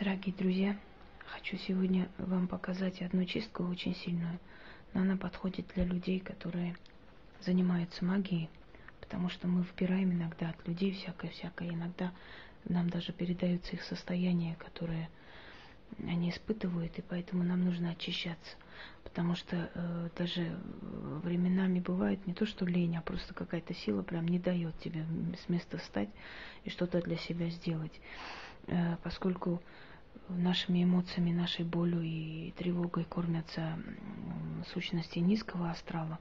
Дорогие друзья, хочу сегодня вам показать одну чистку очень сильную, но она подходит для людей, которые занимаются магией, потому что мы выбираем иногда от людей всякое-всякое, иногда нам даже передаются их состояния, которые они испытывают, и поэтому нам нужно очищаться. Потому что э, даже временами бывает не то, что лень, а просто какая-то сила прям не дает тебе с места встать и что-то для себя сделать. Э, поскольку нашими эмоциями, нашей болью и тревогой кормятся сущности низкого астрала,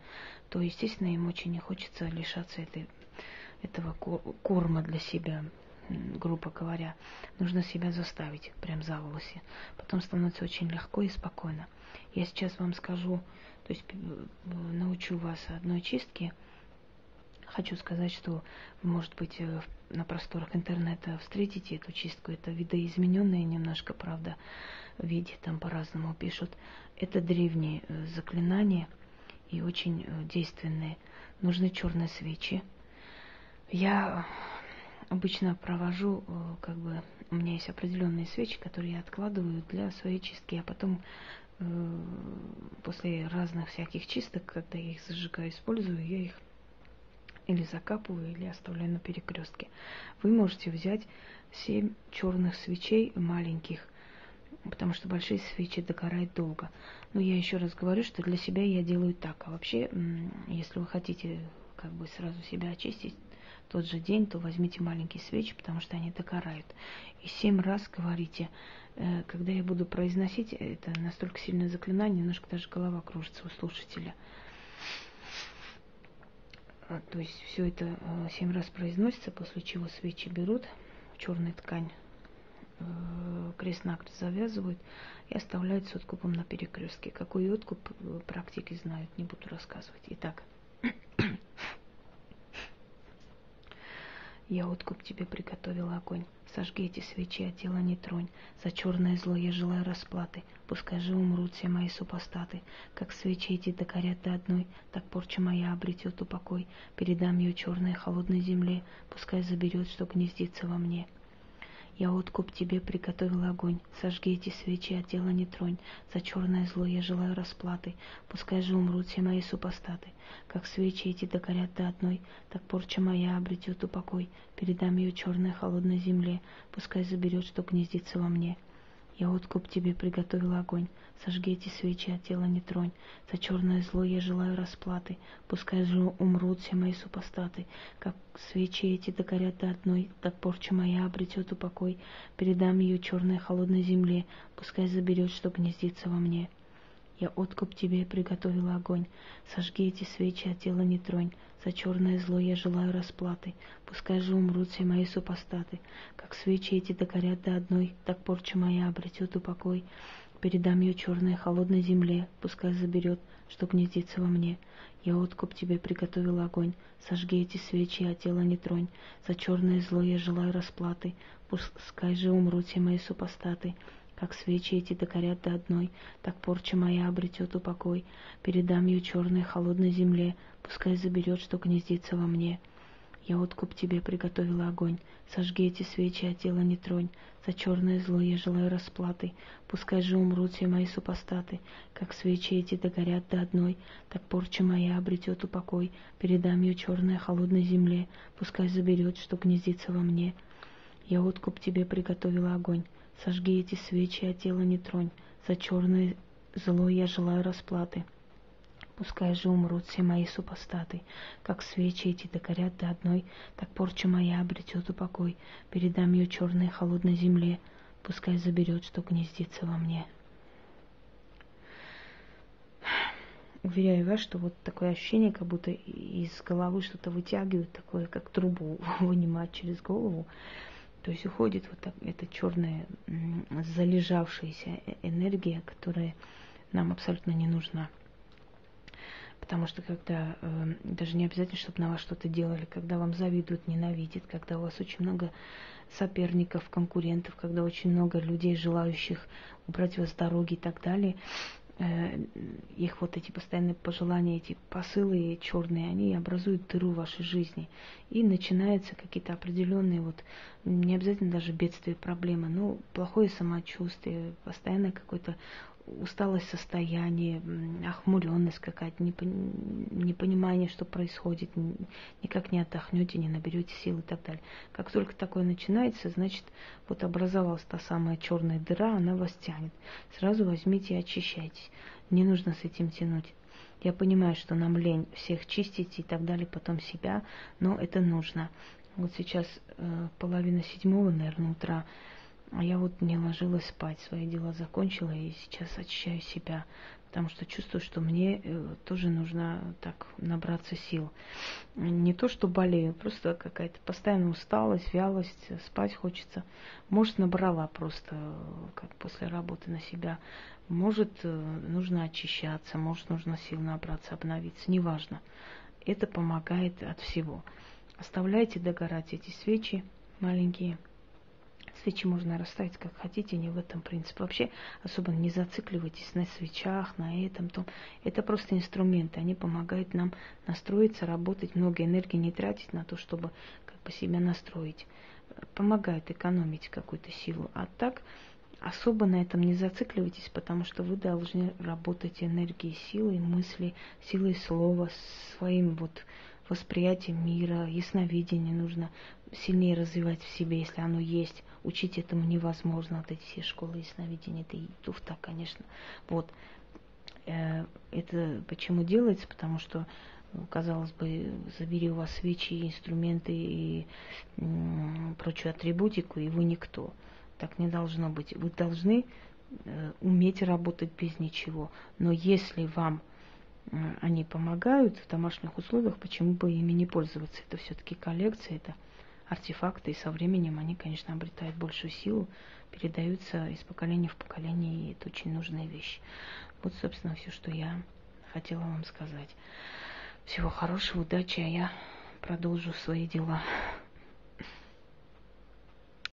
то, естественно, им очень не хочется лишаться этой, этого корма для себя, грубо говоря. Нужно себя заставить, прям за волосы. Потом становится очень легко и спокойно. Я сейчас вам скажу, то есть научу вас одной чистке. Хочу сказать, что, может быть, э, на просторах интернета встретите эту чистку. Это видоизмененные немножко, правда, в виде там по-разному пишут. Это древние э, заклинания и очень действенные. Нужны черные свечи. Я обычно провожу, э, как бы, у меня есть определенные свечи, которые я откладываю для своей чистки, а потом э, после разных всяких чисток, когда я их зажигаю, использую, я их или закапываю, или оставляю на перекрестке. Вы можете взять 7 черных свечей маленьких, потому что большие свечи догорают долго. Но я еще раз говорю, что для себя я делаю так. А вообще, если вы хотите как бы сразу себя очистить, тот же день, то возьмите маленькие свечи, потому что они догорают. И семь раз говорите, э, когда я буду произносить, это настолько сильное заклинание, немножко даже голова кружится у слушателя. А, то есть все это э, семь раз произносится, после чего свечи берут, черную ткань э, крест-накрест завязывают и оставляют с откупом на перекрестке. Какой откуп практики знают, не буду рассказывать. Итак, Я откуп тебе приготовила огонь. Сожги эти свечи, а тело не тронь. За черное зло я желаю расплаты. Пускай же умрут все мои супостаты. Как свечи эти догорят до одной, так порча моя обретет упокой. Передам ее черной холодной земле, пускай заберет, что гнездится во мне. Я откуп тебе приготовил огонь, сожги эти свечи, а тело не тронь. За черное зло я желаю расплаты, пускай же умрут все мои супостаты. Как свечи эти догорят до одной, так порча моя обретет упокой. Передам ее черной холодной земле, пускай заберет, что гнездится во мне. Я откуп тебе приготовил огонь, сожги эти свечи, а тело не тронь. За черное зло я желаю расплаты, пускай же умрут все мои супостаты. Как свечи эти догорят до одной, так порча моя обретет упокой. Передам ее черной холодной земле, пускай заберет, что гнездится во мне. Я откуп тебе приготовила огонь. Сожги эти свечи, а тело не тронь. За черное зло я желаю расплаты. Пускай же умрут все мои супостаты. Как свечи эти догорят до одной, так порча моя обретет упокой. Передам ее черной холодной земле, пускай заберет, что гнездится во мне. Я откуп тебе приготовил огонь. Сожги эти свечи, а тело не тронь. За черное зло я желаю расплаты. Пускай же умрут все мои супостаты. Как свечи эти догорят до одной, так порча моя обретет упокой. Передам ее черной холодной земле, пускай заберет, что гнездится во мне. Я откуп тебе приготовила огонь, сожги эти свечи, а тело не тронь. За черное зло я желаю расплаты, пускай же умрут все мои супостаты. Как свечи эти догорят до одной, так порча моя обретет упокой. Передам ее черной холодной земле, пускай заберет, что гнездится во мне. Я откуп тебе приготовила огонь, Сожги эти свечи, а тело не тронь. За черное зло я желаю расплаты. Пускай же умрут все мои супостаты, как свечи эти догорят до одной, так порча моя обретет упокой. Передам ее черной холодной земле, пускай заберет, что гнездится во мне. Уверяю вас, что вот такое ощущение, как будто из головы что-то вытягивают, такое, как трубу вынимать через голову. То есть уходит вот так, эта черная залежавшаяся э, энергия, которая нам абсолютно не нужна. Потому что когда э, даже не обязательно, чтобы на вас что-то делали, когда вам завидуют, ненавидят, когда у вас очень много соперников, конкурентов, когда очень много людей, желающих убрать вас с дороги и так далее, их вот эти постоянные пожелания, эти посылы черные, они образуют дыру в вашей жизни. И начинаются какие-то определенные, вот, не обязательно даже бедствия, проблемы, но плохое самочувствие, постоянно какой-то усталость состояние, охмуренность какая-то, непонимание, что происходит, никак не отдохнете, не наберете сил и так далее. Как только такое начинается, значит, вот образовалась та самая черная дыра, она вас тянет. Сразу возьмите и очищайтесь. Не нужно с этим тянуть. Я понимаю, что нам лень всех чистить и так далее, потом себя, но это нужно. Вот сейчас э, половина седьмого, наверное, утра. А я вот не ложилась спать, свои дела закончила и сейчас очищаю себя, потому что чувствую, что мне э, тоже нужно так набраться сил. Не то, что болею, просто какая-то постоянная усталость, вялость, спать хочется. Может, набрала просто как после работы на себя. Может, э, нужно очищаться, может, нужно сил набраться, обновиться, неважно. Это помогает от всего. Оставляйте догорать эти свечи маленькие – Свечи можно расставить как хотите, не в этом принципе. Вообще особо не зацикливайтесь на свечах, на этом, том. Это просто инструменты, они помогают нам настроиться, работать, много энергии не тратить на то, чтобы как бы себя настроить. Помогают экономить какую-то силу. А так особо на этом не зацикливайтесь, потому что вы должны работать энергией силой мысли, силой слова, своим вот восприятием мира, ясновидение нужно сильнее развивать в себе, если оно есть. Учить этому невозможно. Вот эти все школы ясновидения, это и туфта, конечно. Вот. Э, это почему делается? Потому что казалось бы, забери у вас свечи, инструменты и прочую атрибутику, и вы никто. Так не должно быть. Вы должны э, уметь работать без ничего. Но если вам они помогают в домашних условиях, почему бы ими не пользоваться? Это все-таки коллекция, это артефакты, и со временем они, конечно, обретают большую силу, передаются из поколения в поколение, и это очень нужная вещь. Вот, собственно, все, что я хотела вам сказать. Всего хорошего, удачи, а я продолжу свои дела.